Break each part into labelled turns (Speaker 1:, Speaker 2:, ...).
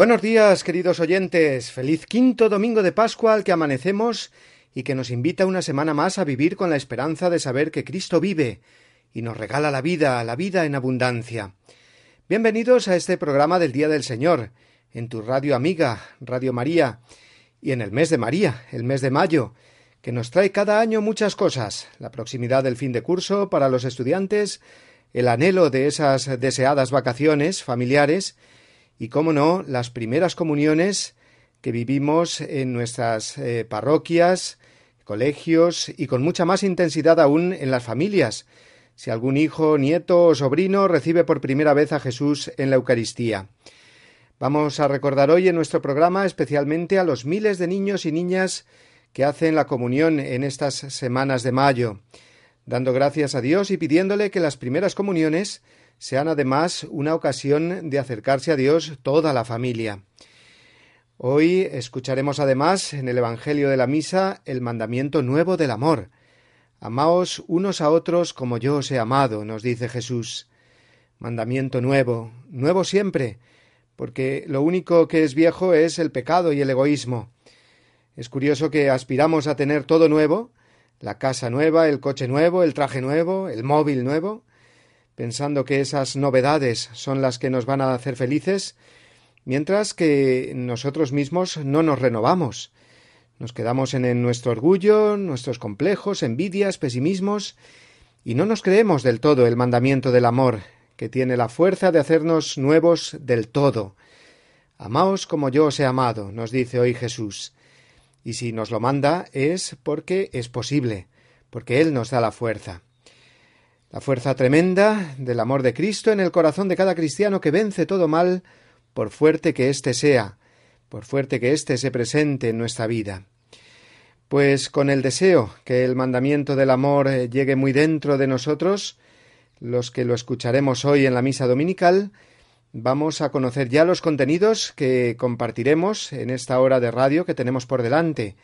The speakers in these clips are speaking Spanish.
Speaker 1: Buenos días, queridos oyentes. Feliz quinto domingo de Pascua al que amanecemos y que nos invita una semana más a vivir con la esperanza de saber que Cristo vive y nos regala la vida, la vida en abundancia. Bienvenidos a este programa del Día del Señor, en tu radio amiga, Radio María, y en el mes de María, el mes de mayo, que nos trae cada año muchas cosas, la proximidad del fin de curso para los estudiantes, el anhelo de esas deseadas vacaciones familiares, y, cómo no, las primeras comuniones que vivimos en nuestras eh, parroquias, colegios y con mucha más intensidad aún en las familias, si algún hijo, nieto o sobrino recibe por primera vez a Jesús en la Eucaristía. Vamos a recordar hoy en nuestro programa especialmente a los miles de niños y niñas que hacen la comunión en estas semanas de mayo, dando gracias a Dios y pidiéndole que las primeras comuniones sean además una ocasión de acercarse a Dios toda la familia. Hoy escucharemos además en el Evangelio de la Misa el mandamiento nuevo del amor. Amaos unos a otros como yo os he amado, nos dice Jesús. Mandamiento nuevo, nuevo siempre, porque lo único que es viejo es el pecado y el egoísmo. Es curioso que aspiramos a tener todo nuevo, la casa nueva, el coche nuevo, el traje nuevo, el móvil nuevo, pensando que esas novedades son las que nos van a hacer felices, mientras que nosotros mismos no nos renovamos. Nos quedamos en, nuestro orgullo, nuestros complejos, envidias, pesimismos, y no nos creemos del todo el mandamiento del amor, que tiene la fuerza de hacernos nuevos del todo. Amaos como yo os he amado, nos dice hoy Jesús. Y si nos lo manda es porque es posible, porque Él nos da la fuerza. La fuerza tremenda del amor de Cristo en el corazón de cada cristiano que vence todo mal, por fuerte que éste sea, por fuerte que éste se presente en nuestra vida. Pues con el deseo que el mandamiento del amor eh, llegue muy dentro de nosotros, los que lo escucharemos hoy en la misa dominical, vamos a conocer ya los contenidos que compartiremos en esta hora de radio que tenemos por delante,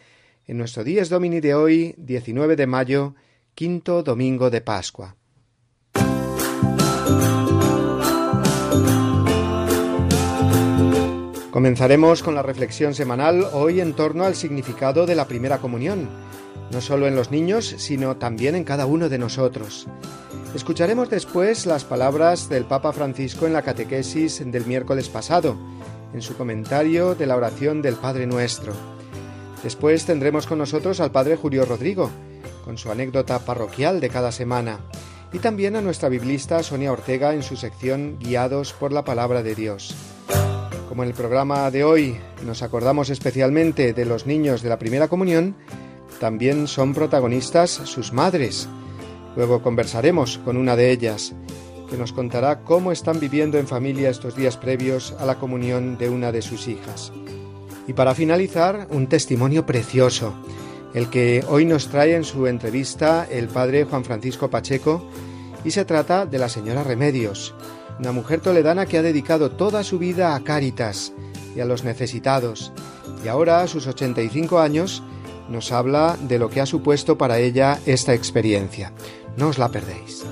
Speaker 1: en nuestro Dies Domini de hoy, 19 de mayo, quinto domingo de Pascua. Comenzaremos con la reflexión semanal hoy en torno al significado de la primera comunión, no solo en los niños, sino también en cada uno de nosotros. Escucharemos después las palabras del Papa Francisco en la catequesis del miércoles pasado, en su comentario de la oración del Padre Nuestro. Después tendremos con nosotros al Padre Julio Rodrigo, con su anécdota parroquial de cada semana, y también a nuestra biblista Sonia Ortega en su sección Guiados por la Palabra de Dios. Como en el programa de hoy nos acordamos especialmente de los niños de la primera comunión, también son protagonistas sus madres. Luego conversaremos con una de ellas, que nos contará cómo están viviendo en familia estos días previos a la comunión de una de sus hijas. Y para finalizar, un testimonio precioso, el que hoy nos trae en su entrevista el padre Juan Francisco Pacheco, y se trata de la señora Remedios, una mujer toledana que ha dedicado toda su vida a Cáritas y a los necesitados, y ahora a sus 85 años nos habla de lo que ha supuesto para ella esta experiencia. No os la perdéis.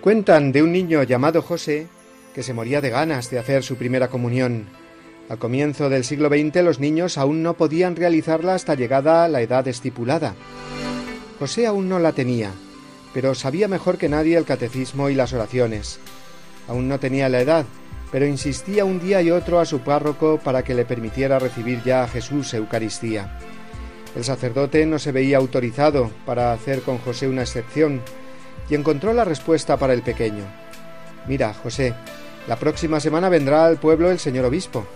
Speaker 1: Cuentan de un niño llamado José que se moría de ganas de hacer su primera comunión. Al comienzo del siglo XX los niños aún no podían realizarla hasta llegada la edad estipulada. José aún no la tenía, pero sabía mejor que nadie el catecismo y las oraciones. Aún no tenía la edad, pero insistía un día y otro a su párroco para que le permitiera recibir ya a Jesús Eucaristía. El sacerdote no se veía autorizado para hacer con José una excepción y encontró la respuesta para el pequeño. Mira, José, la próxima semana vendrá al pueblo el señor obispo.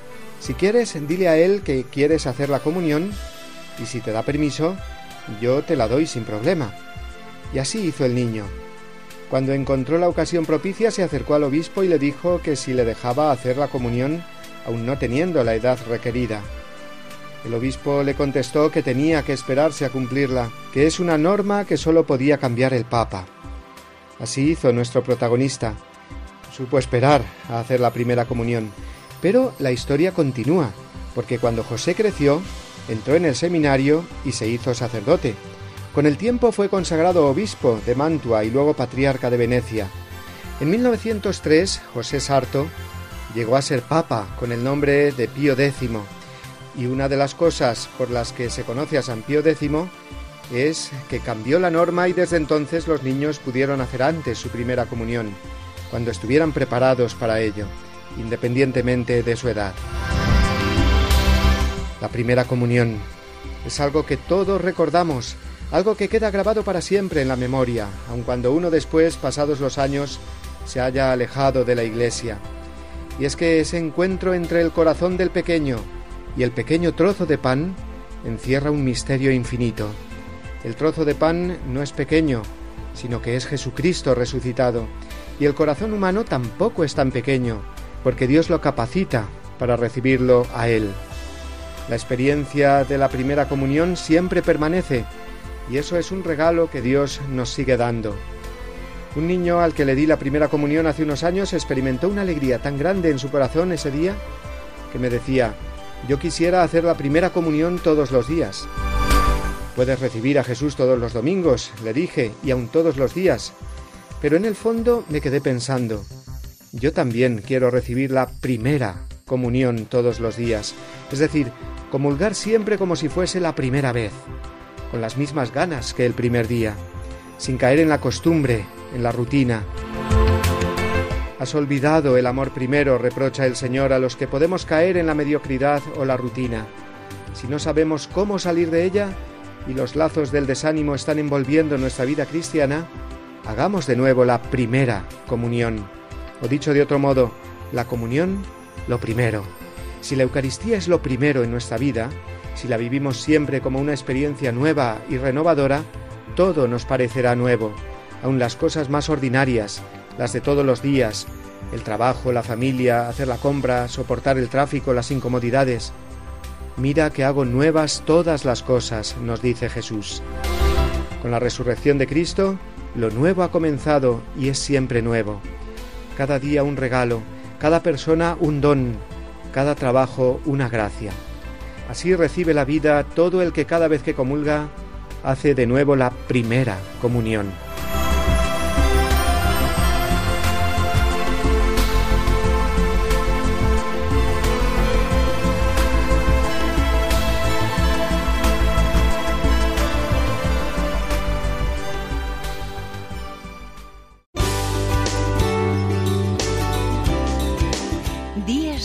Speaker 1: Si quieres, dile a él que quieres hacer la comunión y si te da permiso, yo te la doy sin problema. Y así hizo el niño. Cuando encontró la ocasión propicia, se acercó al obispo y le dijo que si le dejaba hacer la comunión, aun no teniendo la edad requerida. El obispo le contestó que tenía que esperarse a cumplirla, que es una norma que sólo podía cambiar el Papa. Así hizo nuestro protagonista. Supo esperar a hacer la primera comunión. Pero la historia continúa, porque cuando José creció, entró en el seminario y se hizo sacerdote. Con el tiempo fue consagrado obispo de Mantua y luego patriarca de Venecia. En 1903, José Sarto llegó a ser papa con el nombre de Pío X, y una de las cosas por las que se conoce a San Pío X es que cambió la norma y desde entonces los niños pudieron hacer antes su primera comunión, cuando estuvieran preparados para ello, independientemente de su edad. La primera comunión es algo que todos recordamos, algo que queda grabado para siempre en la memoria, aun cuando uno después, pasados los años, se haya alejado de la iglesia. Y es que ese encuentro entre el corazón del pequeño y el pequeño trozo de pan encierra un misterio infinito. El trozo de pan no es pequeño, sino que es Jesucristo resucitado, y el corazón humano tampoco es tan pequeño, porque Dios lo capacita para recibirlo a Él. La experiencia de la primera comunión siempre permanece, y eso es un regalo que Dios nos sigue dando. Un niño al que le di la primera comunión hace unos años experimentó una alegría tan grande en su corazón ese día que me decía, yo quisiera hacer la primera comunión todos los días. Puedes recibir a Jesús todos los domingos, le dije, y aun todos los días. Pero en el fondo me quedé pensando, yo también quiero recibir la primera comunión todos los días, es decir, comulgar siempre como si fuese la primera vez, con las mismas ganas que el primer día, sin caer en la costumbre, en la rutina. Has olvidado el amor primero, reprocha el Señor a los que podemos caer en la mediocridad o la rutina. Si no sabemos cómo salir de ella, y los lazos del desánimo están envolviendo nuestra vida cristiana, hagamos de nuevo la primera comunión. O dicho de otro modo, la comunión lo primero. Si la Eucaristía es lo primero en nuestra vida, si la vivimos siempre como una experiencia nueva y renovadora, todo nos parecerá nuevo, aun las cosas más ordinarias, las de todos los días, el trabajo, la familia, hacer la compra, soportar el tráfico, las incomodidades, Mira que hago nuevas todas las cosas, nos dice Jesús. Con la resurrección de Cristo, lo nuevo ha comenzado y es siempre nuevo. Cada día un regalo, cada persona un don, cada trabajo una gracia. Así recibe la vida todo el que cada vez que comulga hace de nuevo la primera comunión.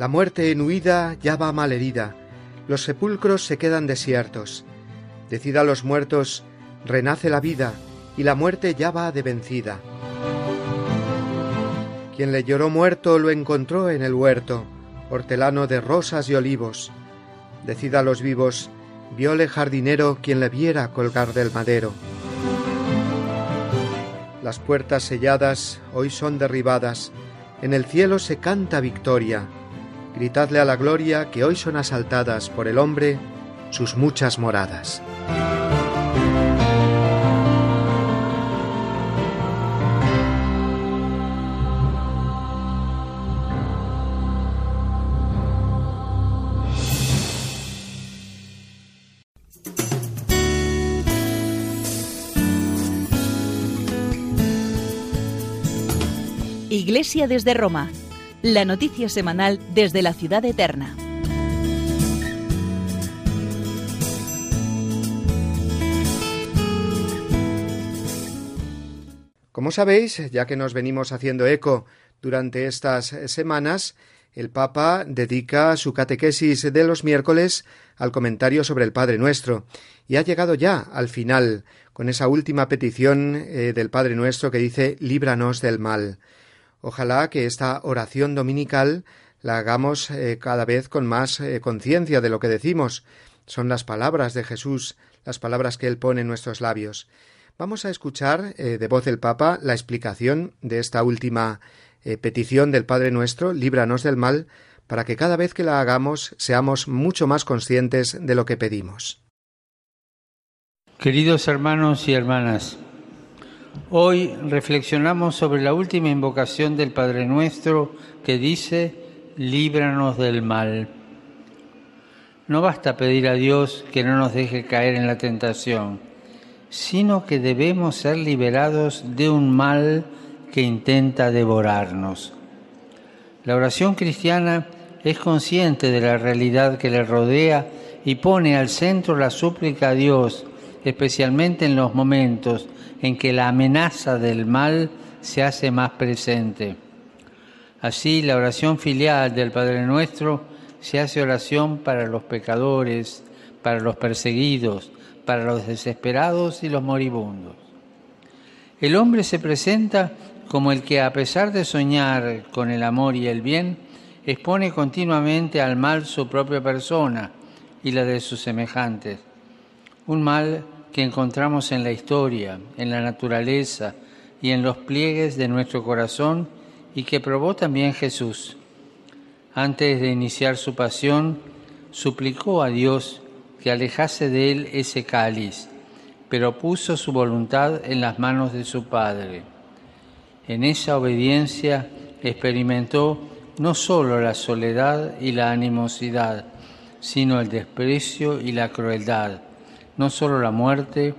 Speaker 1: La muerte en huida ya va malherida, los sepulcros se quedan desiertos. Decida a los muertos, renace la vida, y la muerte ya va de vencida. Quien le lloró muerto lo encontró en el huerto, hortelano de rosas y olivos. Decida a los vivos, viole jardinero quien le viera colgar del madero. Las puertas selladas hoy son derribadas, en el cielo se canta victoria, gritadle a la gloria que hoy son asaltadas por el hombre sus muchas moradas.
Speaker 2: Iglesia desde Roma la noticia semanal desde la ciudad eterna.
Speaker 1: Como sabéis, ya que nos venimos haciendo eco durante estas semanas, el Papa dedica su catequesis de los miércoles al comentario sobre el Padre Nuestro y ha llegado ya al final con esa última petición eh, del Padre Nuestro que dice líbranos del mal. Ojalá que esta oración dominical la hagamos eh, cada vez con más eh, conciencia de lo que decimos. Son las palabras de Jesús, las palabras que Él pone en nuestros labios. Vamos a escuchar de voz del Papa la explicación de esta última petición del Padre Nuestro, líbranos del mal, para que cada vez que la hagamos seamos mucho más conscientes de lo que pedimos.
Speaker 3: Queridos hermanos y hermanas, hoy reflexionamos sobre la última invocación del Padre Nuestro que dice, líbranos del mal. No basta pedir a Dios que no nos deje caer en la tentación, sino que debemos ser liberados de un mal que intenta devorarnos. La oración cristiana es consciente de la realidad que le rodea y pone al centro la súplica a Dios especialmente en los momentos en que la amenaza del mal se hace más presente. Así, la oración filial del Padre Nuestro se hace oración para los pecadores, para los perseguidos, para los desesperados y los moribundos. El hombre se presenta como el que, a pesar de soñar con el amor y el bien, expone continuamente al mal su propia persona y la de sus semejantes un mal que encontramos en la historia, en la naturaleza y en los pliegues de nuestro corazón y que probó también Jesús. Antes de iniciar su pasión, suplicó a Dios que alejase de él ese cáliz, pero puso su voluntad en las manos de su Padre. En esa obediencia experimentó no solo la soledad y la animosidad, sino el desprecio y la crueldad no solo la muerte,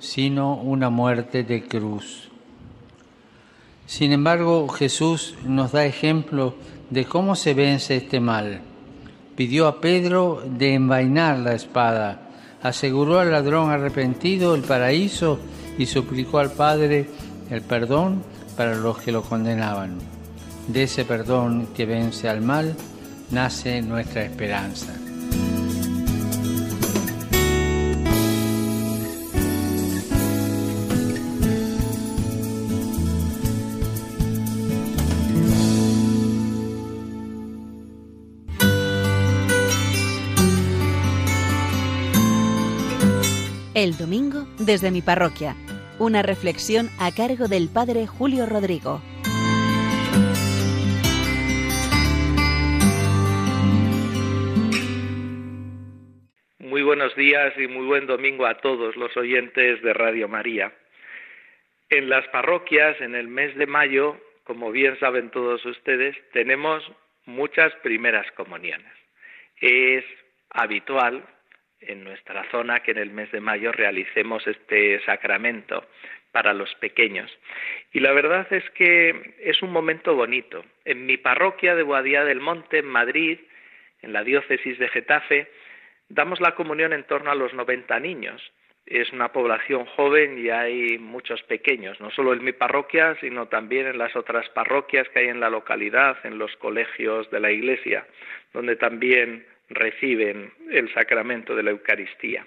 Speaker 3: sino una muerte de cruz. Sin embargo, Jesús nos da ejemplo de cómo se vence este mal. Pidió a Pedro de envainar la espada, aseguró al ladrón arrepentido el paraíso y suplicó al Padre el perdón para los que lo condenaban. De ese perdón que vence al mal nace nuestra esperanza.
Speaker 2: El domingo desde mi parroquia. Una reflexión a cargo del Padre Julio Rodrigo.
Speaker 4: Muy buenos días y muy buen domingo a todos los oyentes de Radio María. En las parroquias, en el mes de mayo, como bien saben todos ustedes, tenemos muchas primeras comuniones. Es habitual en nuestra zona que en el mes de mayo realicemos este sacramento para los pequeños. Y la verdad es que es un momento bonito. En mi parroquia de Boadía del Monte, en Madrid, en la diócesis de Getafe, damos la comunión en torno a los 90 niños. Es una población joven y hay muchos pequeños, no solo en mi parroquia, sino también en las otras parroquias que hay en la localidad, en los colegios de la iglesia, donde también reciben el sacramento de la Eucaristía.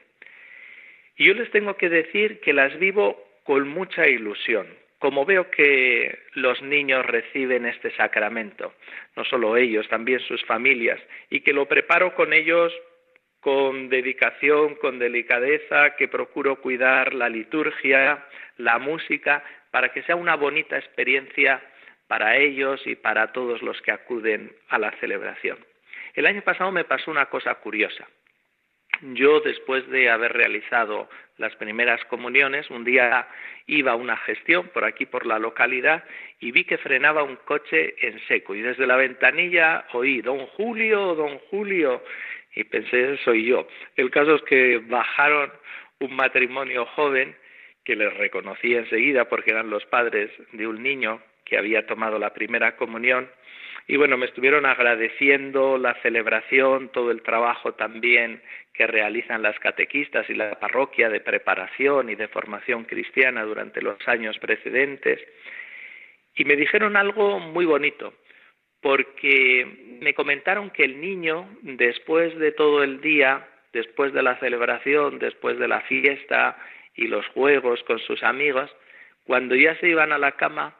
Speaker 4: Y yo les tengo que decir que las vivo con mucha ilusión, como veo que los niños reciben este sacramento, no solo ellos, también sus familias, y que lo preparo con ellos con dedicación, con delicadeza, que procuro cuidar la liturgia, la música, para que sea una bonita experiencia para ellos y para todos los que acuden a la celebración. El año pasado me pasó una cosa curiosa. Yo, después de haber realizado las primeras comuniones, un día iba a una gestión por aquí, por la localidad, y vi que frenaba un coche en seco. Y desde la ventanilla oí, don Julio, don Julio, y pensé, soy yo. El caso es que bajaron un matrimonio joven que les reconocí enseguida porque eran los padres de un niño que había tomado la primera comunión y bueno, me estuvieron agradeciendo la celebración, todo el trabajo también que realizan las catequistas y la parroquia de preparación y de formación cristiana durante los años precedentes. Y me dijeron algo muy bonito, porque me comentaron que el niño, después de todo el día, después de la celebración, después de la fiesta y los juegos con sus amigos, cuando ya se iban a la cama,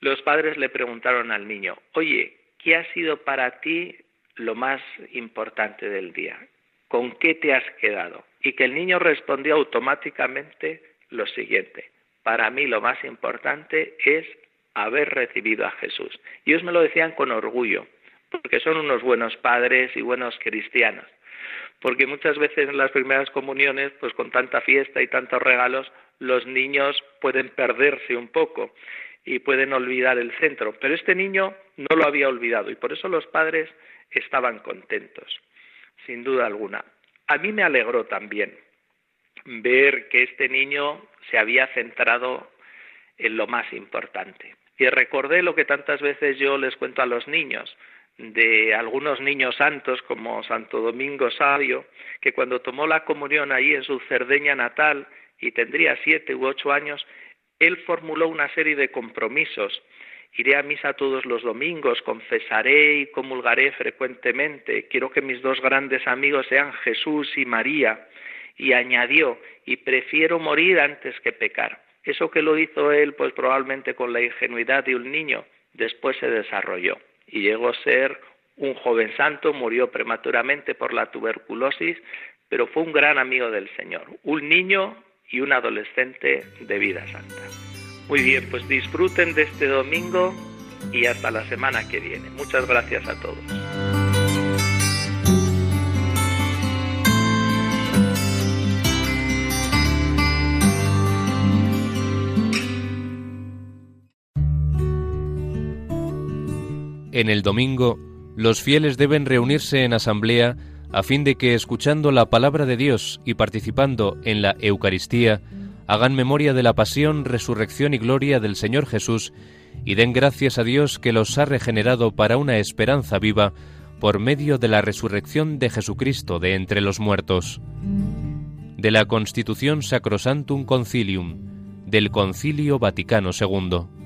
Speaker 4: los padres le preguntaron al niño, oye, ¿qué ha sido para ti lo más importante del día? ¿Con qué te has quedado? Y que el niño respondió automáticamente lo siguiente, para mí lo más importante es haber recibido a Jesús. Y ellos me lo decían con orgullo, porque son unos buenos padres y buenos cristianos. Porque muchas veces en las primeras comuniones, pues con tanta fiesta y tantos regalos, los niños pueden perderse un poco y pueden olvidar el centro. Pero este niño no lo había olvidado y por eso los padres estaban contentos, sin duda alguna. A mí me alegró también ver que este niño se había centrado en lo más importante. Y recordé lo que tantas veces yo les cuento a los niños, de algunos niños santos como Santo Domingo Sabio, que cuando tomó la comunión ahí en su Cerdeña natal y tendría siete u ocho años, él formuló una serie de compromisos. Iré a misa todos los domingos, confesaré y comulgaré frecuentemente, quiero que mis dos grandes amigos sean Jesús y María. Y añadió, y prefiero morir antes que pecar. Eso que lo hizo él, pues probablemente con la ingenuidad de un niño, después se desarrolló y llegó a ser un joven santo, murió prematuramente por la tuberculosis, pero fue un gran amigo del Señor, un niño y un adolescente de vida santa. Muy bien, pues disfruten de este domingo y hasta la semana que viene. Muchas gracias a todos.
Speaker 5: En el domingo, los fieles deben reunirse en asamblea a fin de que, escuchando la palabra de Dios y participando en la Eucaristía, hagan memoria de la pasión, resurrección y gloria del Señor Jesús y den gracias a Dios que los ha regenerado para una esperanza viva por medio de la resurrección de Jesucristo de entre los muertos. De la Constitución Sacrosantum Concilium, del Concilio Vaticano II.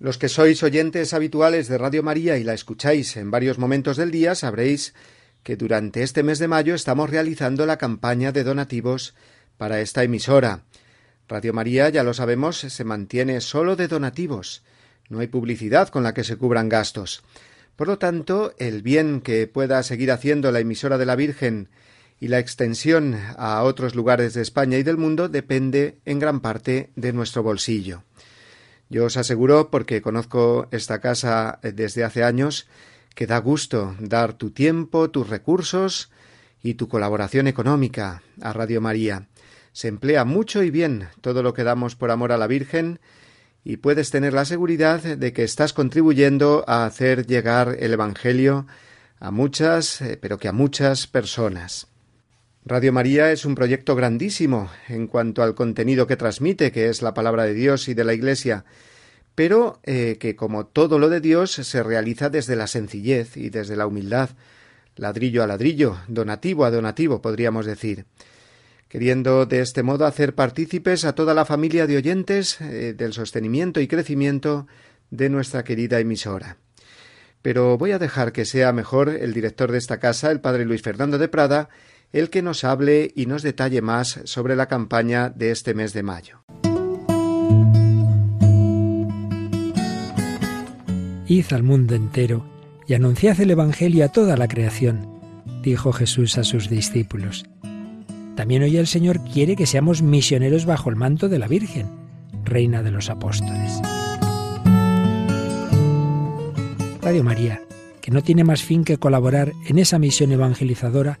Speaker 1: Los que sois oyentes habituales de Radio María y la escucháis en varios momentos del día sabréis que durante este mes de mayo estamos realizando la campaña de donativos para esta emisora. Radio María, ya lo sabemos, se mantiene solo de donativos. No hay publicidad con la que se cubran gastos. Por lo tanto, el bien que pueda seguir haciendo la emisora de la Virgen y la extensión a otros lugares de España y del mundo depende en gran parte de nuestro bolsillo. Yo os aseguro, porque conozco esta casa eh, desde hace años, que da gusto dar tu tiempo, tus recursos y tu colaboración económica a Radio María. Se emplea mucho y bien todo lo que damos por amor a la Virgen y puedes tener la seguridad de que estás contribuyendo a hacer llegar el Evangelio a muchas, eh, pero que a muchas personas. Radio María es un proyecto grandísimo en cuanto al contenido que transmite, que es la palabra de Dios y de la Iglesia, pero eh, que como todo lo de Dios se realiza desde la sencillez y desde la humildad, ladrillo a ladrillo, donativo a donativo, podríamos decir, queriendo de este modo hacer partícipes a toda la familia de oyentes eh, del sostenimiento y crecimiento de nuestra querida emisora. Pero voy a dejar que sea mejor el director de esta casa, el padre Luis Fernando de Prada, el que nos hable y nos detalle más sobre la campaña de este mes de mayo.
Speaker 6: Id al mundo entero y anunciad el Evangelio a toda la creación, dijo Jesús a sus discípulos. También hoy el Señor quiere que seamos misioneros bajo el manto de la Virgen, Reina de los Apóstoles. Radio María, que no tiene más fin que colaborar en esa misión evangelizadora,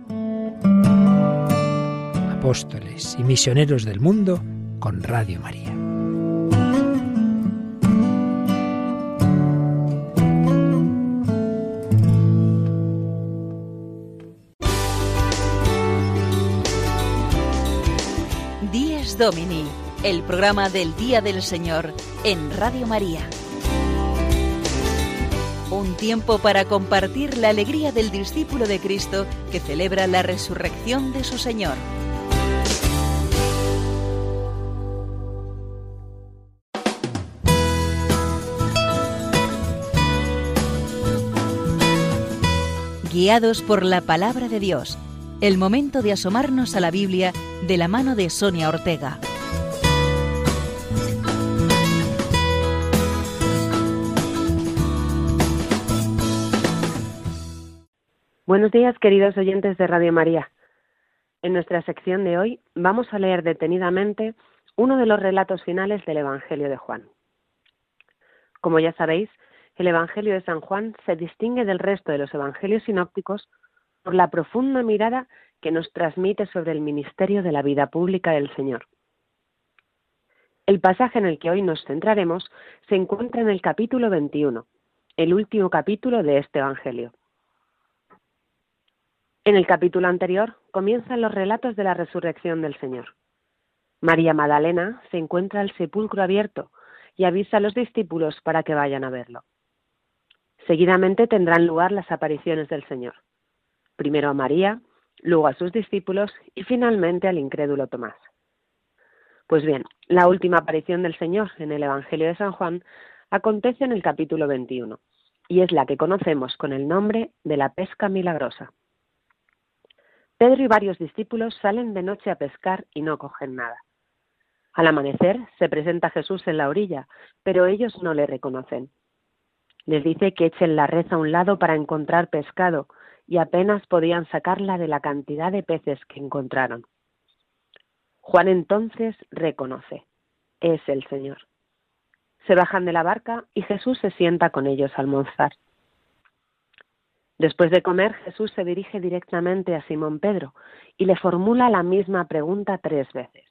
Speaker 6: Apóstoles y misioneros del mundo con Radio María.
Speaker 2: Díez Domini, el programa del Día del Señor en Radio María. Un tiempo para compartir la alegría del discípulo de Cristo que celebra la resurrección de su Señor. Guiados por la palabra de Dios, el momento de asomarnos a la Biblia de la mano de Sonia Ortega.
Speaker 7: Buenos días, queridos oyentes de Radio María. En nuestra sección de hoy vamos a leer detenidamente uno de los relatos finales del Evangelio de Juan. Como ya sabéis, el Evangelio de San Juan se distingue del resto de los Evangelios sinópticos por la profunda mirada que nos transmite sobre el ministerio de la vida pública del Señor. El pasaje en el que hoy nos centraremos se encuentra en el capítulo 21, el último capítulo de este Evangelio. En el capítulo anterior comienzan los relatos de la resurrección del Señor. María Magdalena se encuentra al sepulcro abierto y avisa a los discípulos para que vayan a verlo. Seguidamente tendrán lugar las apariciones del Señor. Primero a María, luego a sus discípulos y finalmente al incrédulo Tomás. Pues bien, la última aparición del Señor en el Evangelio de San Juan acontece en el capítulo 21 y es la que conocemos con el nombre de la pesca milagrosa. Pedro y varios discípulos salen de noche a pescar y no cogen nada. Al amanecer se presenta Jesús en la orilla, pero ellos no le reconocen. Les dice que echen la red a un lado para encontrar pescado y apenas podían sacarla de la cantidad de peces que encontraron. Juan entonces reconoce, es el Señor. Se bajan de la barca y Jesús se sienta con ellos al almorzar. Después de comer, Jesús se dirige directamente a Simón Pedro y le formula la misma pregunta tres veces.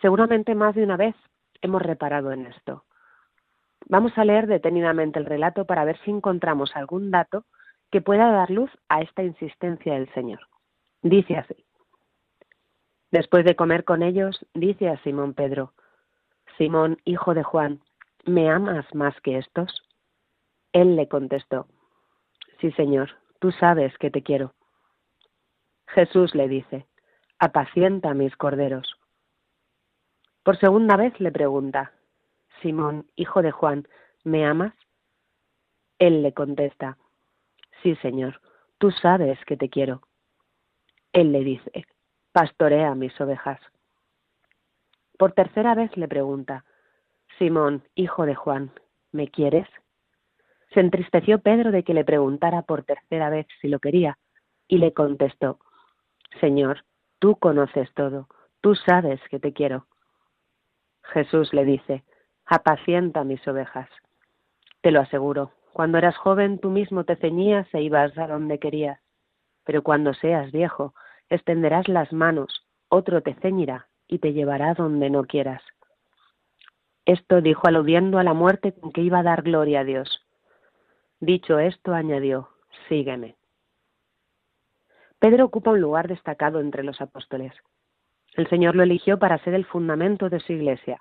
Speaker 7: Seguramente más de una vez hemos reparado en esto. Vamos a leer detenidamente el relato para ver si encontramos algún dato que pueda dar luz a esta insistencia del Señor. Dice así. Después de comer con ellos, dice a Simón Pedro, Simón, hijo de Juan, ¿me amas más que estos? Él le contestó, Sí, Señor, tú sabes que te quiero. Jesús le dice, Apacienta mis corderos. Por segunda vez le pregunta, Simón, hijo de Juan, ¿me amas? Él le contesta, Sí, Señor, tú sabes que te quiero. Él le dice, pastorea mis ovejas. Por tercera vez le pregunta, Simón, hijo de Juan, ¿me quieres? Se entristeció Pedro de que le preguntara por tercera vez si lo quería, y le contestó, Señor, tú conoces todo, tú sabes que te quiero. Jesús le dice, apacienta mis ovejas. Te lo aseguro, cuando eras joven tú mismo te ceñías e ibas a donde querías, pero cuando seas viejo extenderás las manos, otro te ceñirá y te llevará donde no quieras. Esto dijo aludiendo a la muerte con que iba a dar gloria a Dios. Dicho esto, añadió, sígueme. Pedro ocupa un lugar destacado entre los apóstoles. El Señor lo eligió para ser el fundamento de su iglesia.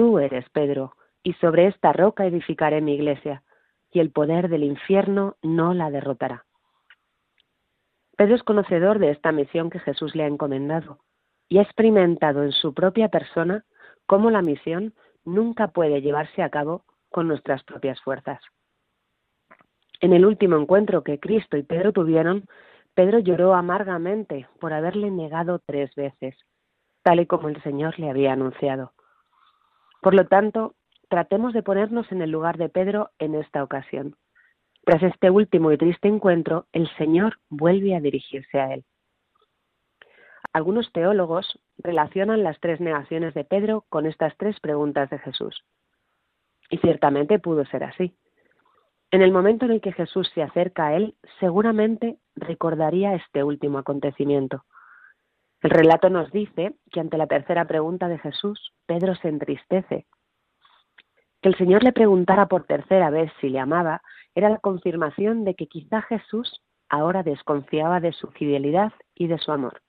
Speaker 7: Tú eres Pedro, y sobre esta roca edificaré mi iglesia, y el poder del infierno no la derrotará. Pedro es conocedor de esta misión que Jesús le ha encomendado y ha experimentado en su propia persona cómo la misión nunca puede llevarse a cabo con nuestras propias fuerzas. En el último encuentro que Cristo y Pedro tuvieron, Pedro lloró amargamente por haberle negado tres veces, tal y como el Señor le había anunciado. Por lo tanto, tratemos de ponernos en el lugar de Pedro en esta ocasión. Tras este último y triste encuentro, el Señor vuelve a dirigirse a él. Algunos teólogos relacionan las tres negaciones de Pedro con estas tres preguntas de Jesús. Y ciertamente pudo ser así. En el momento en el que Jesús se acerca a él, seguramente recordaría este último acontecimiento. El relato nos dice que ante la tercera pregunta de Jesús, Pedro se entristece. Que el Señor le preguntara por tercera vez si le amaba era la confirmación de que quizá Jesús ahora desconfiaba de su fidelidad y de su amor.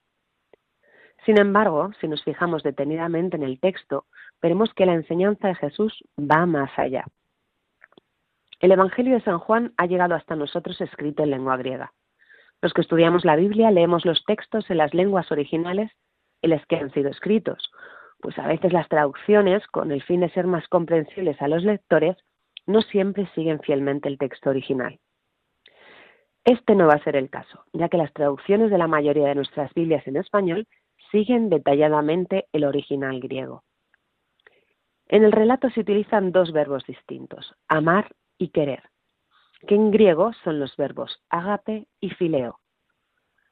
Speaker 7: Sin embargo, si nos fijamos detenidamente en el texto, veremos que la enseñanza de Jesús va más allá. El Evangelio de San Juan ha llegado hasta nosotros escrito en lengua griega. Los que estudiamos la Biblia leemos los textos en las lenguas originales en las que han sido escritos, pues a veces las traducciones, con el fin de ser más comprensibles a los lectores, no siempre siguen fielmente el texto original. Este no va a ser el caso, ya que las traducciones de la mayoría de nuestras Biblias en español siguen detalladamente el original griego. En el relato se utilizan dos verbos distintos, amar y querer, que en griego son los verbos ágape y fileo.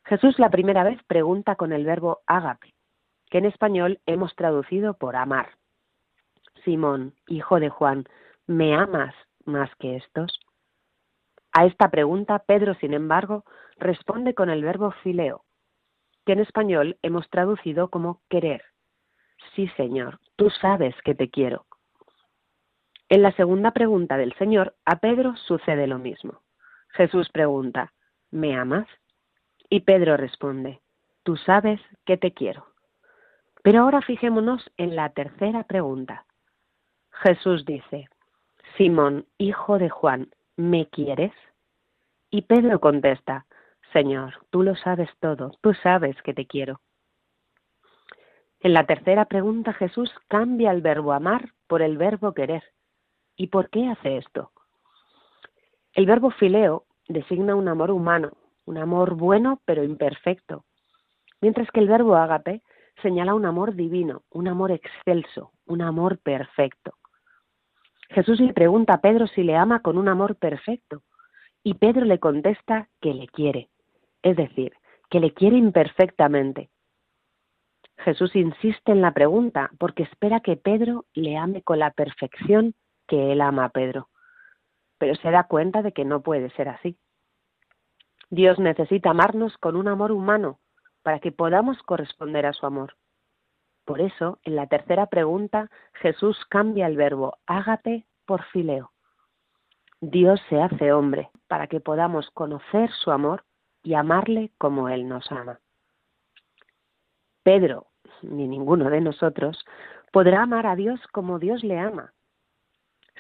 Speaker 7: Jesús la primera vez pregunta con el verbo ágape, que en español hemos traducido por amar. Simón, hijo de Juan, ¿me amas más que estos? A esta pregunta Pedro, sin embargo, responde con el verbo fileo, que en español hemos traducido como querer. Sí, Señor, tú sabes que te quiero. En la segunda pregunta del Señor, a Pedro sucede lo mismo. Jesús pregunta, ¿me amas? Y Pedro responde, tú sabes que te quiero. Pero ahora fijémonos en la tercera pregunta. Jesús dice, Simón, hijo de Juan, ¿me quieres? Y Pedro contesta, Señor, tú lo sabes todo, tú sabes que te quiero. En la tercera pregunta Jesús cambia el verbo amar por el verbo querer ¿Y por qué hace esto? El verbo fileo designa un amor humano, un amor bueno pero imperfecto, mientras que el verbo ágape señala un amor divino, un amor excelso, un amor perfecto. Jesús le pregunta a Pedro si le ama con un amor perfecto y Pedro le contesta que le quiere, es decir, que le quiere imperfectamente. Jesús insiste en la pregunta porque espera que Pedro le ame con la perfección que él ama a Pedro, pero se da cuenta de que no puede ser así. Dios necesita amarnos con un amor humano para que podamos corresponder a su amor. Por eso, en la tercera pregunta, Jesús cambia el verbo ágape por fileo. Dios se hace hombre para que podamos conocer su amor y amarle como Él nos ama. Pedro, ni ninguno de nosotros, podrá amar a Dios como Dios le ama,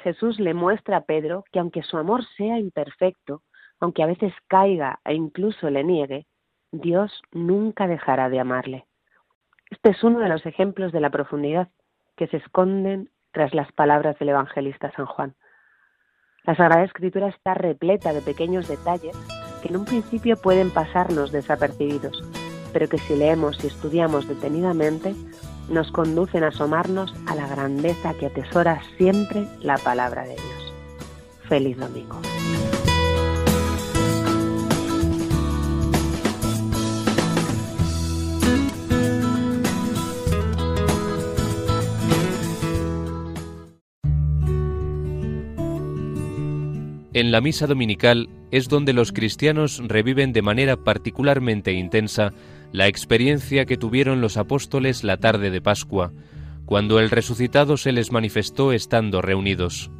Speaker 7: Jesús le muestra a Pedro que aunque su amor sea imperfecto, aunque a veces caiga e incluso le niegue, Dios nunca dejará de amarle. Este es uno de los ejemplos de la profundidad que se esconden tras las palabras del evangelista San Juan. La Sagrada Escritura está repleta de pequeños detalles que en un principio pueden pasarnos desapercibidos, pero que si leemos y estudiamos detenidamente nos conducen a asomarnos a la grandeza que atesora siempre la palabra de Dios. Feliz domingo.
Speaker 5: En la misa dominical es donde los cristianos reviven de manera particularmente intensa la experiencia que tuvieron los apóstoles la tarde de Pascua, cuando el resucitado se les manifestó estando reunidos.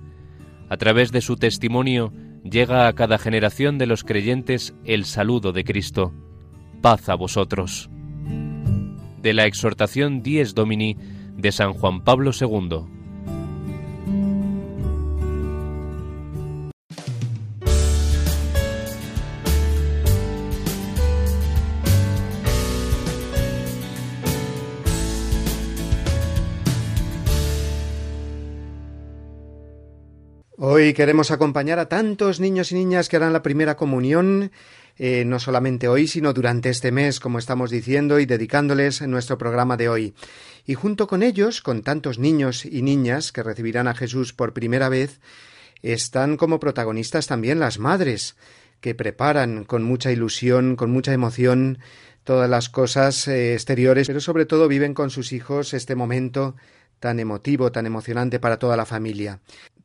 Speaker 5: A través de su testimonio llega a cada generación de los creyentes el saludo de Cristo. Paz a vosotros. De la exhortación Dies Domini de San Juan Pablo II.
Speaker 1: Hoy queremos acompañar a tantos niños y niñas que harán la primera comunión, eh, no solamente hoy, sino durante este mes, como estamos diciendo, y dedicándoles en nuestro programa de hoy. Y junto con ellos, con tantos niños y niñas que recibirán a Jesús por primera vez, están como protagonistas también las madres, que preparan con mucha ilusión, con mucha emoción, todas las cosas eh, exteriores, pero sobre todo viven con sus hijos este momento tan emotivo, tan emocionante para toda la familia.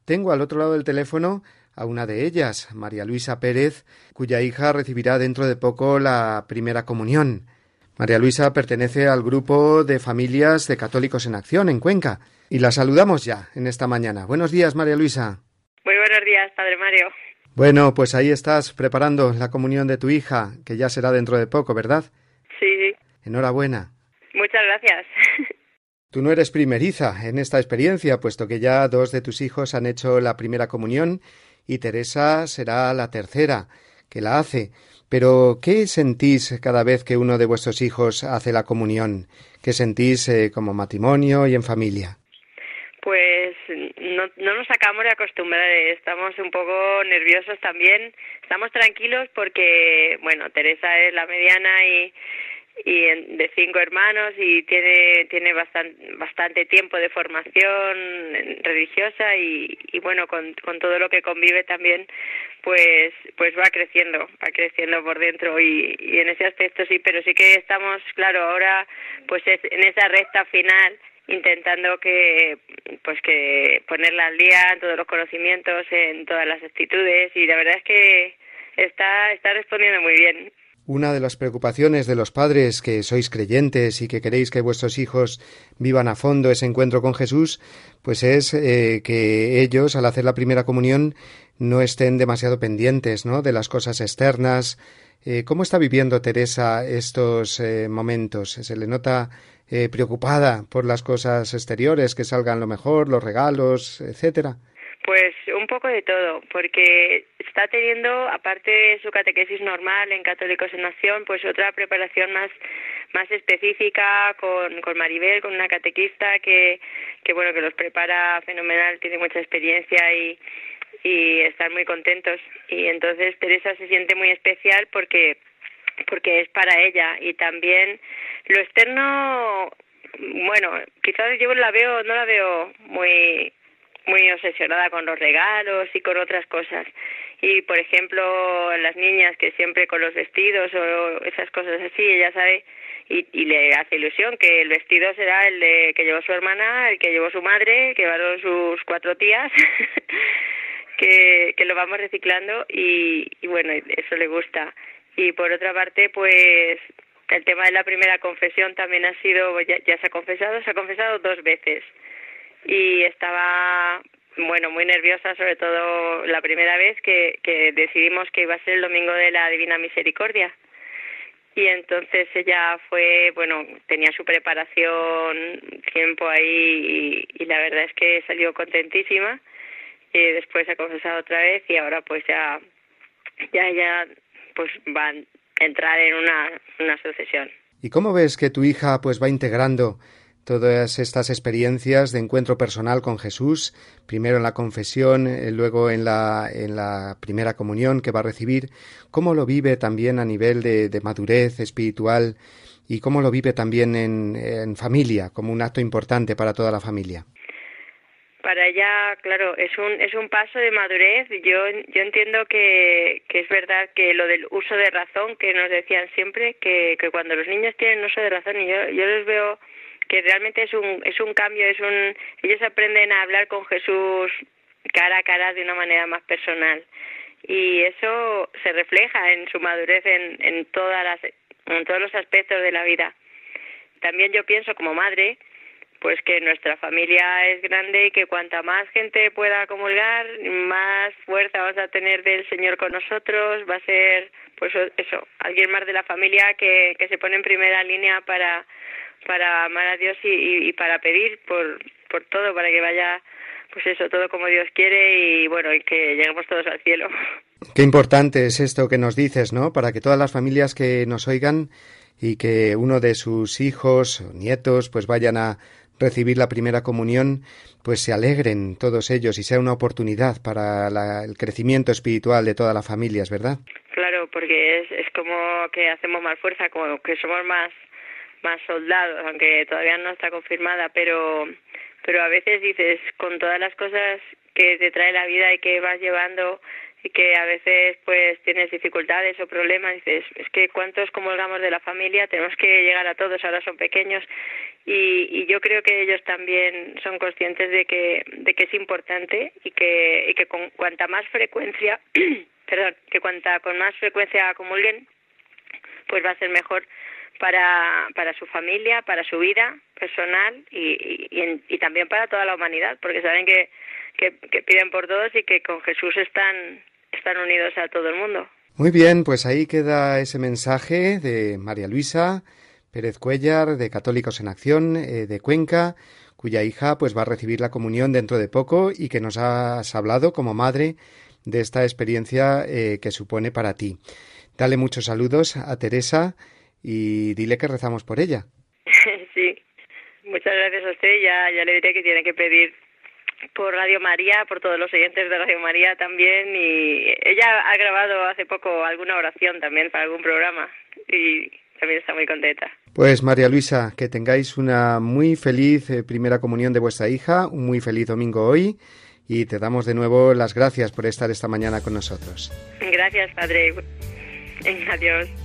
Speaker 1: Tengo al otro lado del teléfono a una de ellas, María Luisa Pérez, cuya hija recibirá dentro de poco la primera comunión. María Luisa pertenece al grupo de familias de católicos en acción en Cuenca y la saludamos ya en esta mañana. Buenos días, María Luisa.
Speaker 8: Muy buenos días, Padre Mario.
Speaker 1: Bueno, pues ahí estás preparando la comunión de tu hija, que ya será dentro de poco, ¿verdad?
Speaker 8: Sí.
Speaker 1: Enhorabuena.
Speaker 8: Muchas gracias.
Speaker 1: Tú no eres primeriza en esta experiencia, puesto que ya dos de tus hijos han hecho la primera comunión y Teresa será la tercera que la hace. Pero, ¿qué sentís cada vez que uno de vuestros hijos hace la comunión? ¿Qué sentís eh, como matrimonio y en familia?
Speaker 8: Pues no, no nos acabamos de acostumbrar, estamos un poco nerviosos también, estamos tranquilos porque, bueno, Teresa es la mediana y, y de cinco hermanos y tiene tiene bastante bastante tiempo de formación religiosa y, y bueno con, con todo lo que convive también pues pues va creciendo va creciendo por dentro y, y en ese aspecto sí pero sí que estamos claro ahora pues es, en esa recta final intentando que pues que ponerla al día en todos los conocimientos en todas las actitudes y la verdad es que está está respondiendo muy bien
Speaker 1: una de las preocupaciones de los padres que sois creyentes y que queréis que vuestros hijos vivan a fondo ese encuentro con Jesús, pues es eh, que ellos, al hacer la primera comunión, no estén demasiado pendientes, ¿no? De las cosas externas. Eh, ¿Cómo está viviendo Teresa estos eh, momentos? ¿Se le nota preocupada por las cosas exteriores, que salgan lo mejor, los regalos, etcétera?
Speaker 8: Pues de todo, porque está teniendo, aparte de su catequesis normal en Católicos en Nación, pues otra preparación más más específica con, con Maribel, con una catequista que, que bueno, que los prepara fenomenal, tiene mucha experiencia y, y están muy contentos. Y entonces Teresa se siente muy especial porque porque es para ella y también lo externo bueno quizás yo la veo no la veo muy muy obsesionada con los regalos y con otras cosas. Y, por ejemplo, las niñas que siempre con los vestidos o esas cosas así, ella sabe y, y le hace ilusión que el vestido será el de que llevó su hermana, el que llevó su madre, que llevaron sus cuatro tías, que, que lo vamos reciclando y, y bueno, eso le gusta. Y por otra parte, pues el tema de la primera confesión también ha sido, ya, ya se ha confesado, se ha confesado dos veces y estaba bueno muy nerviosa sobre todo la primera vez que, que decidimos que iba a ser el domingo de la Divina Misericordia y entonces ella fue bueno tenía su preparación tiempo ahí y, la verdad es que salió contentísima y después ha confesado otra vez y ahora pues ya ya ya pues va a entrar en una, una sucesión.
Speaker 1: ¿Y cómo ves que tu hija pues va integrando todas estas experiencias de encuentro personal con Jesús, primero en la confesión, eh, luego en la, en la primera comunión que va a recibir, cómo lo vive también a nivel de, madurez espiritual y cómo lo vive también en, en, familia, como un acto importante para toda la familia.
Speaker 8: Para ella, claro, es un, es un paso de madurez. Yo, yo entiendo que, que es verdad que lo del uso de razón, que nos decían siempre, que, que cuando los niños tienen uso de razón, y yo, yo les veo que realmente es un es un cambio es un ellos aprenden a hablar con Jesús cara a cara de una manera más personal. Y eso se refleja en su madurez en en todas las en todos los aspectos de la vida. También yo pienso como madre pues que nuestra familia es grande y que cuanta más gente pueda comulgar, más fuerza vamos a tener del Señor con nosotros, va a ser pues eso, alguien más de la familia que, que se pone en primera línea para para amar a Dios y, y, para pedir por, por todo, para que vaya, pues eso, todo como Dios quiere y bueno, y que lleguemos todos al cielo.
Speaker 1: Qué importante es esto que nos dices, ¿no? Para que todas las familias que nos oigan y que uno de sus hijos o nietos pues vayan a recibir la primera comunión, pues se alegren todos ellos y sea una oportunidad para el crecimiento espiritual de todas las familias, ¿verdad?
Speaker 8: Claro, porque es, es como que hacemos más fuerza, como que somos más más soldados, aunque todavía no está confirmada, pero pero a veces dices con todas las cosas que te trae la vida y que vas llevando y que a veces pues tienes dificultades o problemas, dices, es que cuántos comulgamos de la familia, tenemos que llegar a todos, ahora son pequeños y, y yo creo que ellos también son conscientes de que, de que es importante y que, y que con cuanta más frecuencia, perdón, que cuanta con más frecuencia comulguen, pues va a ser mejor para, para su familia, para su vida personal y, y, y, también para toda la humanidad, porque saben que, que, piden por todos y que con Jesús están, están unidos a todo el mundo.
Speaker 1: Muy bien, pues ahí queda ese mensaje de María Luisa Pérez Cuellar, de Católicos en Acción, eh, de Cuenca, cuya hija pues va a recibir la comunión dentro de poco y que nos has hablado como madre de esta experiencia eh, que supone para ti. Dale muchos saludos a Teresa y dile que rezamos por ella.
Speaker 8: Sí, muchas gracias a usted. Ya, ya le diré que tiene que pedir por Radio María, por todos los oyentes de Radio María también. Y ella ha grabado hace poco alguna oración también para algún programa y también está muy contenta.
Speaker 1: Pues María Luisa, que tengáis una muy feliz eh, primera comunión de vuestra hija, un muy feliz domingo hoy y te damos de nuevo las gracias por estar esta mañana con nosotros.
Speaker 8: Gracias, Padre. Adiós.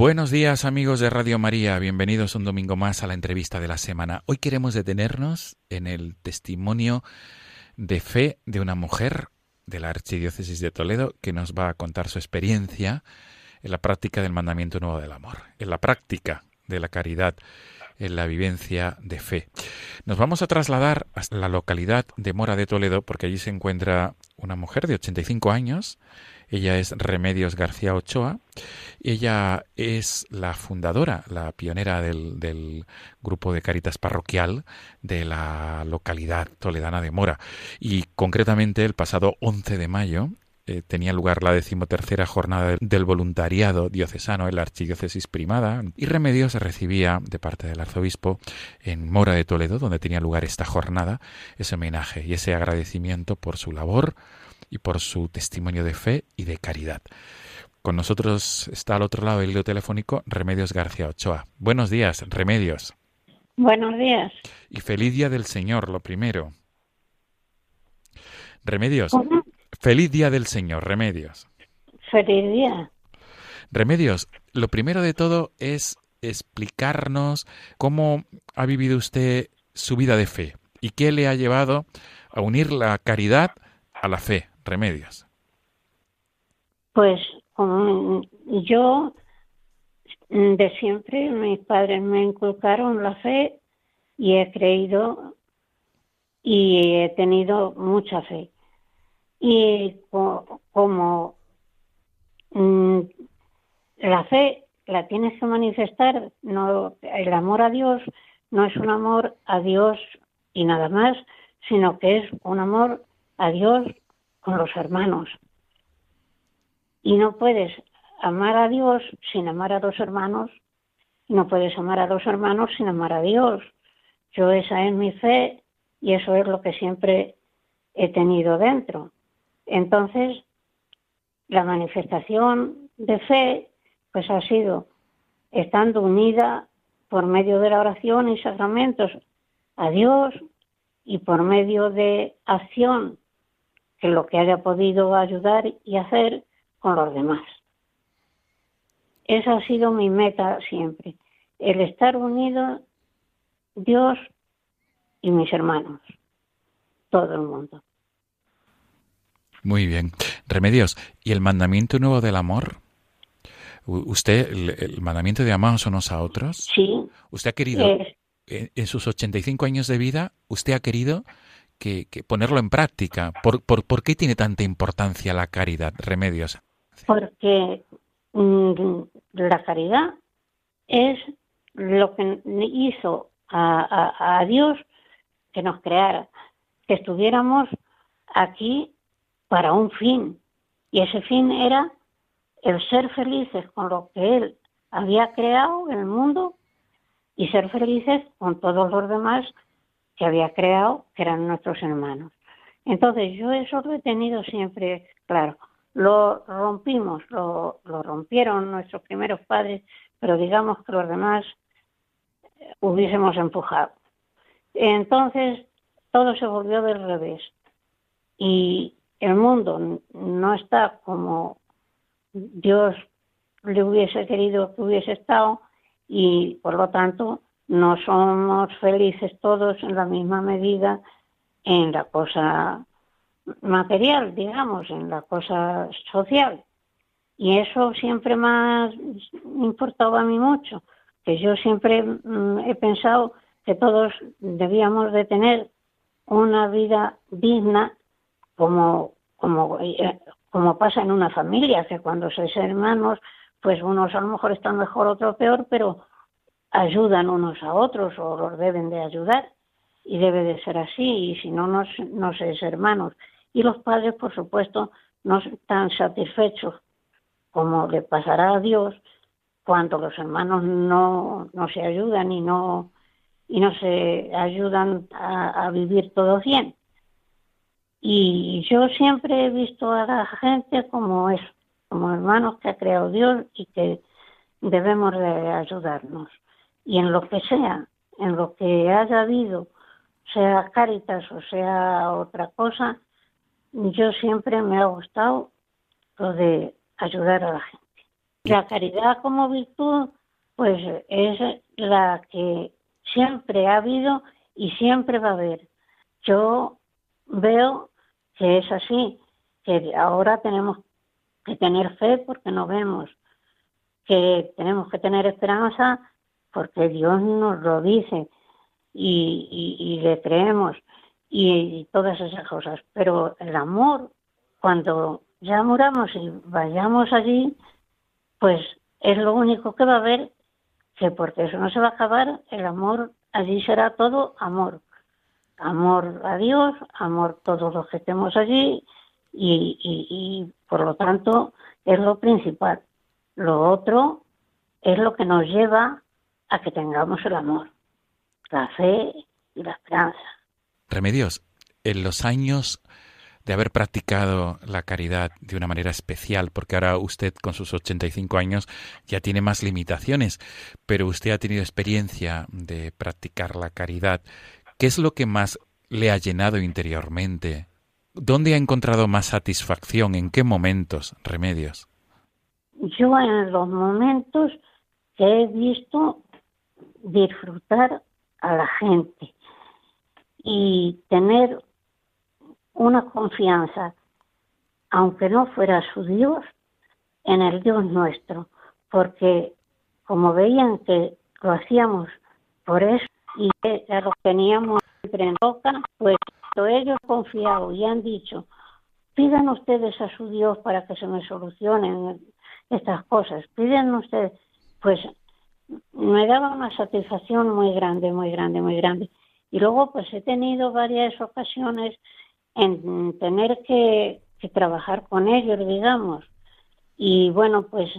Speaker 9: Buenos días amigos de Radio María, bienvenidos un domingo más a la entrevista de la semana. Hoy queremos detenernos en el testimonio de fe de una mujer de la Archidiócesis de Toledo que nos va a contar su experiencia en la práctica del mandamiento nuevo del amor, en la práctica de la caridad, en la vivencia de fe. Nos vamos a trasladar hasta la localidad de Mora de Toledo porque allí se encuentra una mujer de 85 años ella es Remedios García Ochoa. Ella es la fundadora, la pionera del, grupo de Caritas Parroquial de la localidad toledana de Mora. Y concretamente el pasado 11 de mayo eh, tenía lugar la decimotercera jornada del voluntariado diocesano en la Archidiócesis Primada y Remedios recibía de parte del arzobispo en Mora de Toledo, donde tenía lugar esta jornada, ese homenaje y ese agradecimiento por su labor, y por su testimonio de fe y de caridad. Con nosotros está al otro lado del hilo telefónico Remedios García Ochoa. Buenos días, Remedios.
Speaker 10: Buenos días.
Speaker 9: Y feliz día del Señor, lo primero. Remedios. Feliz día del Señor, Remedios.
Speaker 10: Feliz día.
Speaker 9: Remedios, lo primero de todo es explicarnos cómo ha vivido usted su vida de fe y qué le ha llevado a unir la caridad a la fe remedios?
Speaker 10: Pues yo de siempre mis padres me inculcaron la fe y he creído y he tenido mucha fe. Y como mm, la fe la tienes que manifestar, no el amor a Dios no es un amor a Dios y nada más, sino que es un amor a Dios con los hermanos. Y no puedes amar a Dios sin amar a los hermanos, no puedes amar a los hermanos sin amar a Dios. Yo esa es mi fe y eso es lo que siempre he tenido dentro. Entonces, la manifestación de fe, pues ha sido estando unida por medio de la oración y sacramentos a Dios y por medio de acción que lo que haya podido ayudar y hacer con los demás. Esa ha sido mi meta siempre, el estar unido Dios y mis hermanos, todo el mundo.
Speaker 9: Muy bien. Remedios, ¿y el mandamiento nuevo del amor? ¿Usted, el, mandamiento de amados unos a otros?
Speaker 10: Sí.
Speaker 9: ¿Usted ha querido, en, sus 85 años de vida usted ha querido que, ponerlo en práctica. ¿Por, por, qué tiene tanta importancia la caridad, Remedios?
Speaker 10: Porque mm, la caridad es lo que hizo a, Dios que nos creara, que estuviéramos aquí para un fin. Y ese fin era el ser felices con lo que Él había creado en el mundo y ser felices con todos los demás que había creado, que eran nuestros hermanos. Entonces yo eso lo he tenido siempre claro. Lo rompimos, lo, rompieron nuestros primeros padres, pero digamos que los demás eh, hubiésemos empujado. Entonces todo se volvió del revés y el mundo no está como Dios le hubiese querido que hubiese estado y por lo tanto no somos felices todos en la misma medida en la cosa material, digamos, en la cosa social. Y eso siempre más importaba a mí mucho, que yo siempre mm, he pensado que todos debíamos de tener una vida digna como, como, eh, como pasa en una familia, que cuando seis hermanos pues unos a lo mejor están mejor, otros peor, pero ayudan unos a otros o los deben de ayudar y debe de ser así y si no, no, no se es hermanos. Y los padres, por supuesto, no están satisfechos como le pasará a Dios cuando los hermanos no, no se ayudan y no, y no se ayudan a, a vivir todo bien. Y yo siempre he visto a la gente como eso, como hermanos que ha creado Dios y que debemos de ayudarnos. Y en lo que sea, en lo que haya habido, sea Cáritas o sea otra cosa, yo siempre me ha gustado lo de ayudar a la gente. La caridad como virtud, pues es la que siempre ha habido y siempre va a haber. Yo veo que es así, que ahora tenemos que tener fe porque no vemos, que tenemos que tener esperanza porque Dios nos lo dice y, le creemos y, todas esas cosas. Pero el amor, cuando ya muramos y vayamos allí, pues es lo único que va a haber, que porque eso no se va a acabar, el amor allí será todo amor. Amor a Dios, amor todos los que estemos allí y, por lo tanto es lo principal. Lo otro es lo que nos lleva a que tengamos el amor, la fe y la esperanza.
Speaker 9: Remedios, en los años de haber practicado la caridad de una manera especial, porque ahora usted con sus 85 años ya tiene más limitaciones, pero usted ha tenido experiencia de practicar la caridad. ¿Qué es lo que más le ha llenado interiormente? ¿Dónde ha encontrado más satisfacción? ¿En qué momentos, Remedios?
Speaker 10: Yo en los momentos que he visto disfrutar a la gente y tener una confianza, aunque no fuera su Dios, en el Dios nuestro, porque como veían que lo hacíamos por eso y que lo teníamos siempre en boca, pues ellos confiado y han dicho, pidan ustedes a su Dios para que se me solucionen estas cosas, piden ustedes, pues me daba una satisfacción muy grande, muy grande, muy grande. Y luego pues he tenido varias ocasiones en tener que, trabajar con ellos, digamos. Y bueno, pues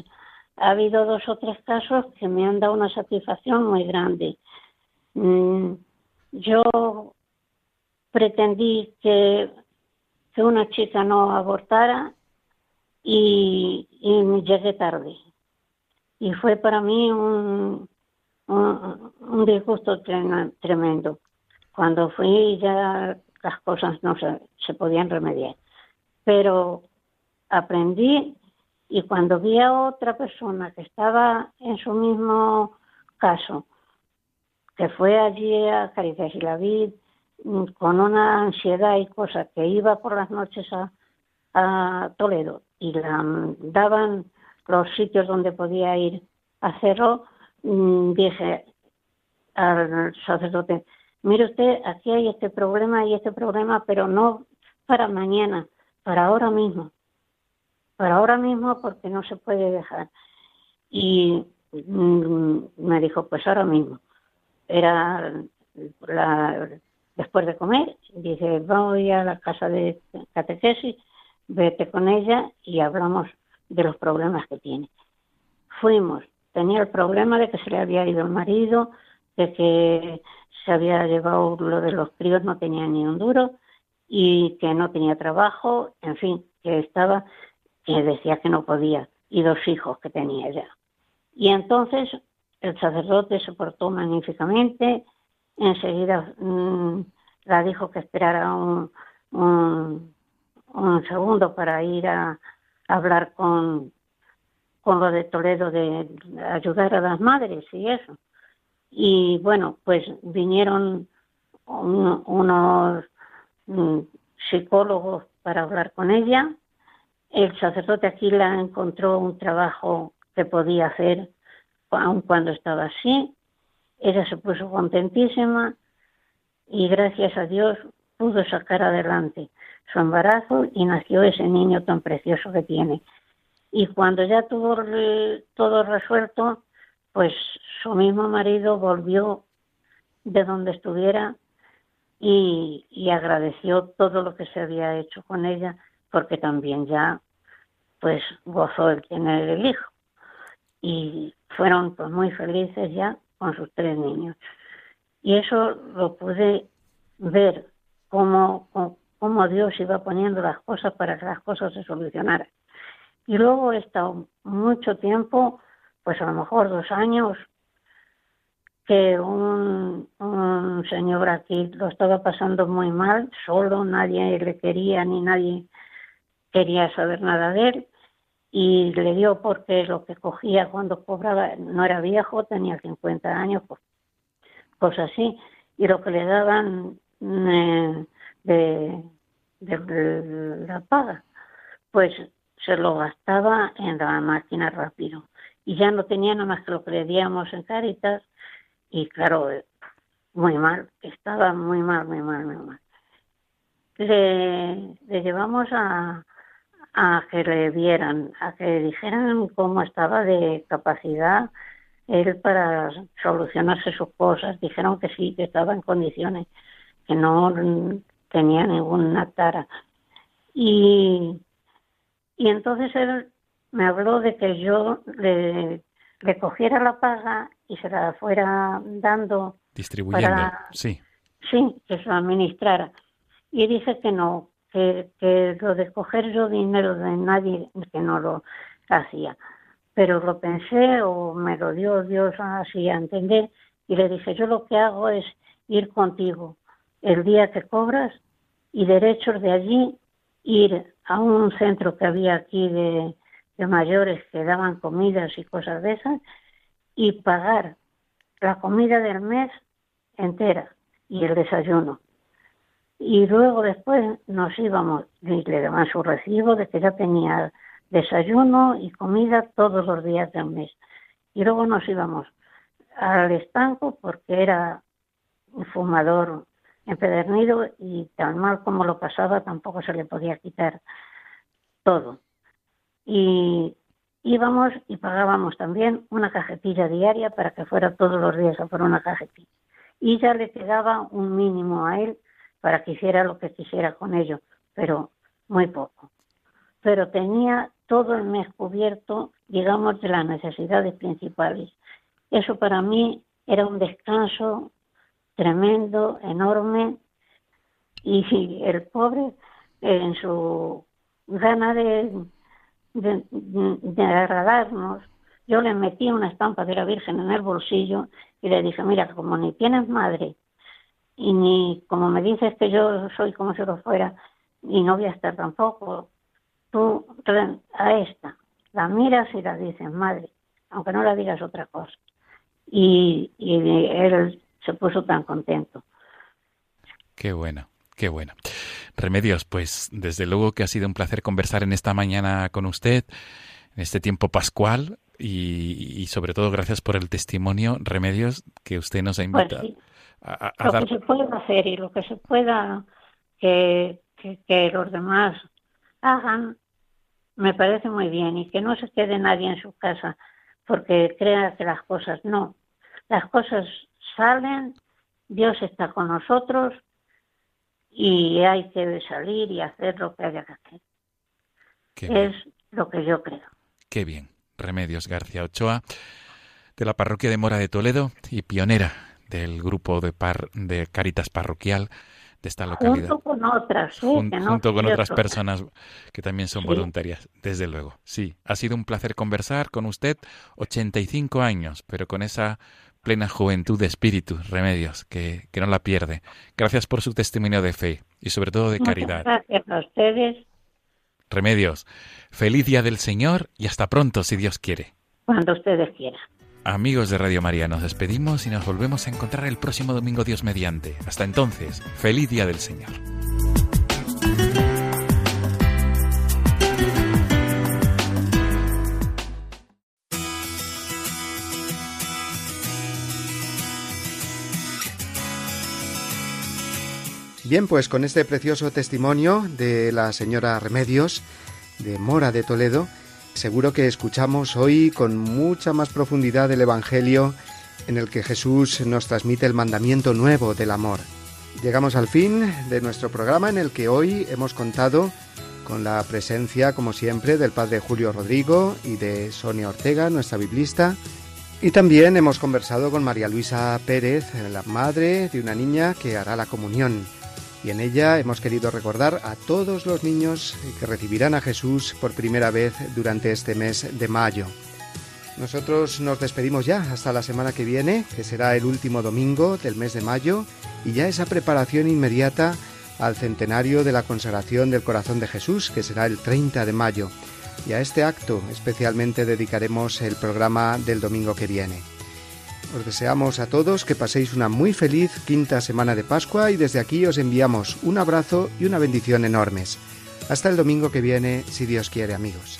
Speaker 10: ha habido dos o tres casos que me han dado una satisfacción muy grande. Mm, yo pretendí que, una chica no abortara y, y llegué tarde. Y fue para mí un, un, disgusto tremendo. Cuando fui ya las cosas no se, se podían remediar. Pero aprendí y cuando vi a otra persona que estaba en su mismo caso, que fue allí a Caritas y la vi con una ansiedad y cosas que iba por las noches a, Toledo y la daban los sitios donde podía ir a hacerlo, mm, dije, al sacerdote, mire usted, aquí hay este problema y este problema, pero no para mañana, para ahora mismo. Para ahora mismo porque no se puede dejar. Y mm, me dijo, pues ahora mismo. Era después de comer, dice, voy a la casa de catequesis, vete con ella y hablamos de los problemas que tiene. Fuimos, tenía el problema de que se le había ido el marido, de que se había llevado lo de los críos, no tenía ni un duro y que no tenía trabajo, en fin, que estaba, que decía que no podía, y dos hijos que tenía ya. Y entonces el sacerdote se portó magníficamente, enseguida mm, la dijo que esperara un, un, segundo para ir a, hablar con, con lo de Toledo de ayudar a las madres y eso. Y bueno, pues vinieron unos mm, psicólogos para hablar con ella. El sacerdote aquí la encontró un trabajo que podía hacer aun cuando estaba así. Ella se puso contentísima y gracias a Dios pudo sacar adelante su embarazo y nació ese niño tan precioso que tiene. Y cuando ya tuvo todo resuelto, pues su mismo marido volvió de donde estuviera y, agradeció todo lo que se había hecho con ella, porque también ya pues gozó el tener el hijo. Y fueron pues muy felices ya con sus tres niños. Y eso lo pude ver cómo, cómo Dios iba poniendo las cosas para que las cosas se solucionaran. Y luego he estado mucho tiempo, pues a lo mejor dos años, que un, un señor aquí lo estaba pasando muy mal, solo, nadie le quería ni nadie quería saber nada de él y le dio porque lo que cogía cuando cobraba no era viejo, tenía 50 años, pues, pues así, y lo que le daban eh, de, de, la paga, pues se lo gastaba en la máquina rápido y ya no tenía nada más que lo que le díamos en Caritas y claro, muy mal, estaba muy mal, muy mal, muy mal. Le, le llevamos a, a que le vieran, a que dijeran cómo estaba de capacidad él para solucionarse sus cosas. Dijeron que sí, que estaba en condiciones, que no tenía ninguna tara. Y, y entonces él me habló de que yo le, le cogiera la paga y se la fuera dando.
Speaker 9: Distribuyendo, sí.
Speaker 10: Sí, que se la administrara. Y dije que no, que, lo de coger yo dinero de nadie, que no lo hacía. Pero lo pensé o me lo dio Dios así a entender y le dije, yo lo que hago es ir contigo el día que cobras y derechos de allí ir a un centro que había aquí de, de mayores que daban comidas y cosas de esas y pagar la comida del mes entera y el desayuno y luego después nos íbamos, y le daban su recibo de que ya tenía desayuno y comida todos los días del mes. Y luego nos íbamos al estanco porque era un fumador empedernido y tan mal como lo pasaba tampoco se le podía quitar todo. Y íbamos y pagábamos también una cajetilla diaria para que fuera todos los días a por una cajetilla. Y ya le quedaba un mínimo a él para que hiciera lo que quisiera con ello, pero muy poco. Pero tenía todo el mes cubierto, digamos, de las necesidades principales. Eso para mí era un descanso tremendo, enorme, y el pobre, en su gana de, de, de agradarnos, yo le metí una estampa de la Virgen en el bolsillo y le dije, mira, como ni tienes madre y ni como me dices que yo soy como si lo fuera y no voy a estar tampoco, tú a esta la miras y la dices, madre, aunque no la digas otra cosa. Y, y él se puso tan contento.
Speaker 9: Qué bueno, qué bueno. Remedios, pues desde luego que ha sido un placer conversar en esta mañana con usted, en este tiempo pascual, y, sobre todo gracias por el testimonio, Remedios, que usted nos ha
Speaker 10: Pues
Speaker 9: invitado
Speaker 10: sí.
Speaker 9: a, a
Speaker 10: Lo
Speaker 9: dar.
Speaker 10: que se pueda hacer y lo que se pueda que, que, que los demás hagan, me parece muy bien y que no se quede nadie en su casa porque crea que las cosas no. Las cosas salen, Dios está con nosotros y hay que salir y hacer lo que haya que hacer.
Speaker 9: Qué bien.
Speaker 10: Es lo que yo creo.
Speaker 9: Qué bien. Remedios García Ochoa, de la parroquia de Mora de Toledo y pionera del grupo de, par, de Caritas Parroquial de esta localidad.
Speaker 10: Junto con otras, ¿eh?
Speaker 9: Jun-
Speaker 10: que no
Speaker 9: junto con otras personas que también son
Speaker 10: Sí.
Speaker 9: voluntarias, desde luego. Sí, ha sido un placer conversar con usted, 85 años, pero con esa plena juventud de espíritu, Remedios, que, que no la pierde. Gracias por su testimonio de fe y sobre todo de
Speaker 10: Muchas
Speaker 9: caridad.
Speaker 10: gracias a ustedes
Speaker 9: Remedios, feliz día del Señor y hasta pronto si Dios quiere.
Speaker 10: cuando ustedes quieran.
Speaker 9: Amigos de Radio María, nos despedimos y nos volvemos a encontrar el próximo domingo Dios mediante. Hasta entonces, feliz día del Señor.
Speaker 1: Bien, pues con este precioso testimonio de la señora Remedios de Mora de Toledo, seguro que escuchamos hoy con mucha más profundidad el Evangelio en el que Jesús nos transmite el mandamiento nuevo del amor. Llegamos al fin de nuestro programa en el que hoy hemos contado con la presencia, como siempre, del Padre Julio Rodrigo y de Sonia Ortega, nuestra biblista, y también hemos conversado con María Luisa Pérez, la madre de una niña que hará la comunión. Y en ella hemos querido recordar a todos los niños que recibirán a Jesús por primera vez durante este mes de mayo. Nosotros nos despedimos ya hasta la semana que viene, que será el último domingo del mes de mayo, y ya esa preparación inmediata al centenario de la consagración del corazón de Jesús, que será el 30 de mayo. Y a este acto especialmente dedicaremos el programa del domingo que viene. Os deseamos a todos que paséis una muy feliz quinta semana de Pascua y desde aquí os enviamos un abrazo y una bendición enormes. Hasta el domingo que viene, si Dios quiere, amigos.